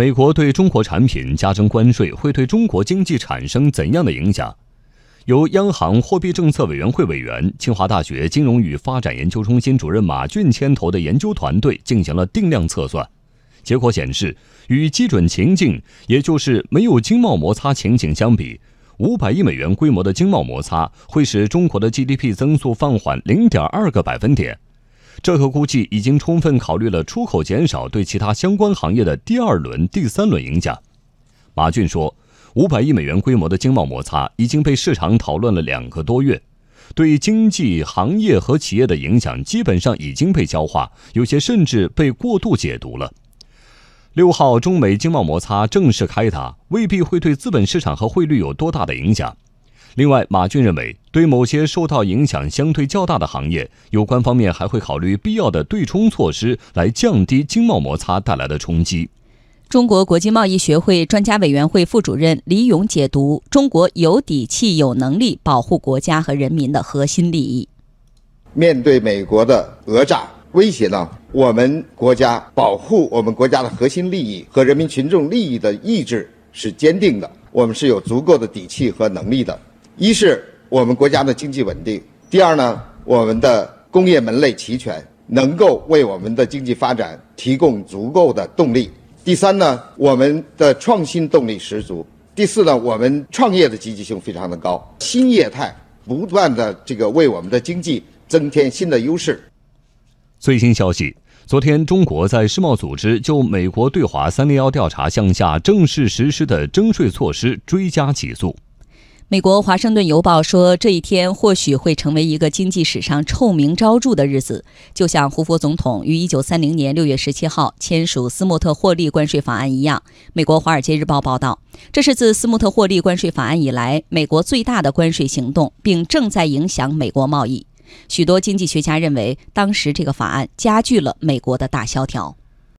美国对中国产品加征关税会对中国经济产生怎样的影响？由央行货币政策委员会委员、清华大学金融与发展研究中心主任马骏牵头的研究团队进行了定量测算，结果显示，与基准情境，也就是没有经贸摩擦情景相比，五百亿美元规模的经贸摩擦会使中国的 GDP 增速放缓零点二个百分点。这个估计已经充分考虑了出口减少对其他相关行业的第二轮、第三轮影响。马骏说。五百亿美元规模的经贸摩擦已经被市场讨论了两个多月，对经济、行业和企业的影响基本上已经被消化，有些甚至被过度解读了。六号中美经贸摩擦正式开打，未必会对资本市场和汇率有多大的影响。另外，马俊认为，对某些受到影响相对较大的行业，有关方面还会考虑必要的对冲措施，来降低经贸摩擦带来的冲击。中国国际贸易学会专家委员会副主任李勇解读：中国有底气、有能力保护国家和人民的核心利益。面对美国的讹诈威胁呢，我们国家保护我们国家的核心利益和人民群众利益的意志是坚定的，我们是有足够的底气和能力的。一是我们国家的经济稳定，第二呢，我们的工业门类齐全，能够为我们的经济发展提供足够的动力。第三呢，我们的创新动力十足；第四呢，我们创业的积极性非常的高，新业态不断的这个为我们的经济增添新的优势。最新消息，昨天中国在世贸组织就美国对华“三零幺”调查项下正式实施的征税措施追加起诉。美国《华盛顿邮报》说，这一天或许会成为一个经济史上臭名昭著的日子，就像胡佛总统于1930年6月17号签署斯莫特霍利关税法案一样。美国《华尔街日报》报道，这是自斯莫特霍利关税法案以来美国最大的关税行动，并正在影响美国贸易。许多经济学家认为，当时这个法案加剧了美国的大萧条。